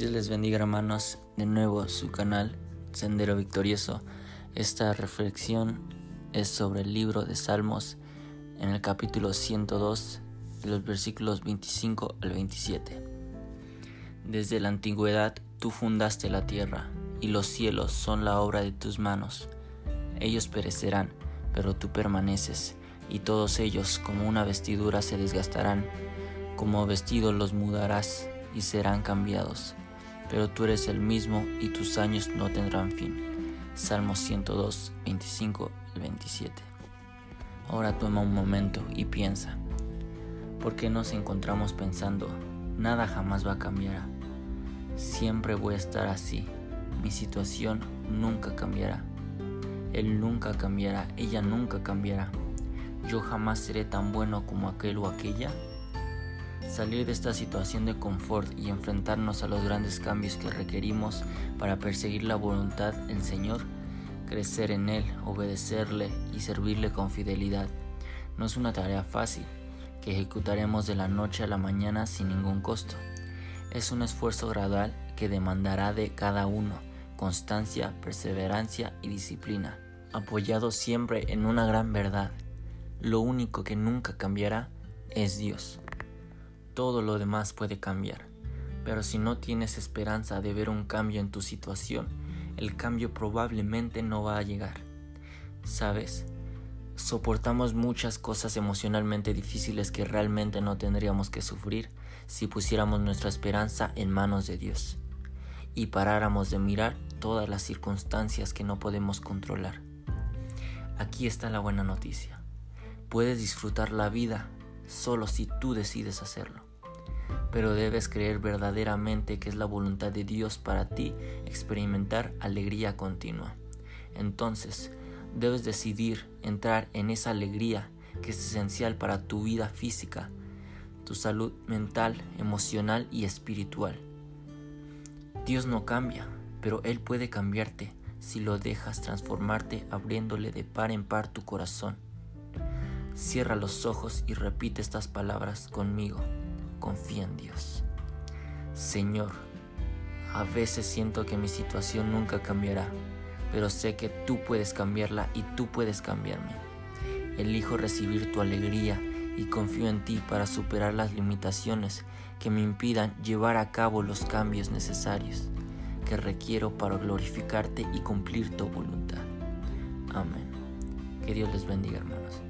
Dios les bendiga hermanos, de nuevo su canal Sendero Victorioso. Esta reflexión es sobre el libro de Salmos en el capítulo 102 de los versículos 25 al 27. Desde la antigüedad tú fundaste la tierra y los cielos son la obra de tus manos. Ellos perecerán, pero tú permaneces, y todos ellos como una vestidura se desgastarán, como vestido los mudarás y serán cambiados pero tú eres el mismo y tus años no tendrán fin. Salmo 102, 25 al 27. Ahora toma un momento y piensa, ¿por qué nos encontramos pensando, nada jamás va a cambiar? Siempre voy a estar así, mi situación nunca cambiará. Él nunca cambiará, ella nunca cambiará. Yo jamás seré tan bueno como aquel o aquella. Salir de esta situación de confort y enfrentarnos a los grandes cambios que requerimos para perseguir la voluntad del Señor, crecer en Él, obedecerle y servirle con fidelidad, no es una tarea fácil que ejecutaremos de la noche a la mañana sin ningún costo. Es un esfuerzo gradual que demandará de cada uno constancia, perseverancia y disciplina, apoyado siempre en una gran verdad. Lo único que nunca cambiará es Dios todo lo demás puede cambiar. Pero si no tienes esperanza de ver un cambio en tu situación, el cambio probablemente no va a llegar. ¿Sabes? Soportamos muchas cosas emocionalmente difíciles que realmente no tendríamos que sufrir si pusiéramos nuestra esperanza en manos de Dios y paráramos de mirar todas las circunstancias que no podemos controlar. Aquí está la buena noticia. Puedes disfrutar la vida solo si tú decides hacerlo pero debes creer verdaderamente que es la voluntad de Dios para ti experimentar alegría continua. Entonces, debes decidir entrar en esa alegría que es esencial para tu vida física, tu salud mental, emocional y espiritual. Dios no cambia, pero Él puede cambiarte si lo dejas transformarte abriéndole de par en par tu corazón. Cierra los ojos y repite estas palabras conmigo confía en Dios. Señor, a veces siento que mi situación nunca cambiará, pero sé que tú puedes cambiarla y tú puedes cambiarme. Elijo recibir tu alegría y confío en ti para superar las limitaciones que me impidan llevar a cabo los cambios necesarios que requiero para glorificarte y cumplir tu voluntad. Amén. Que Dios les bendiga, hermanos.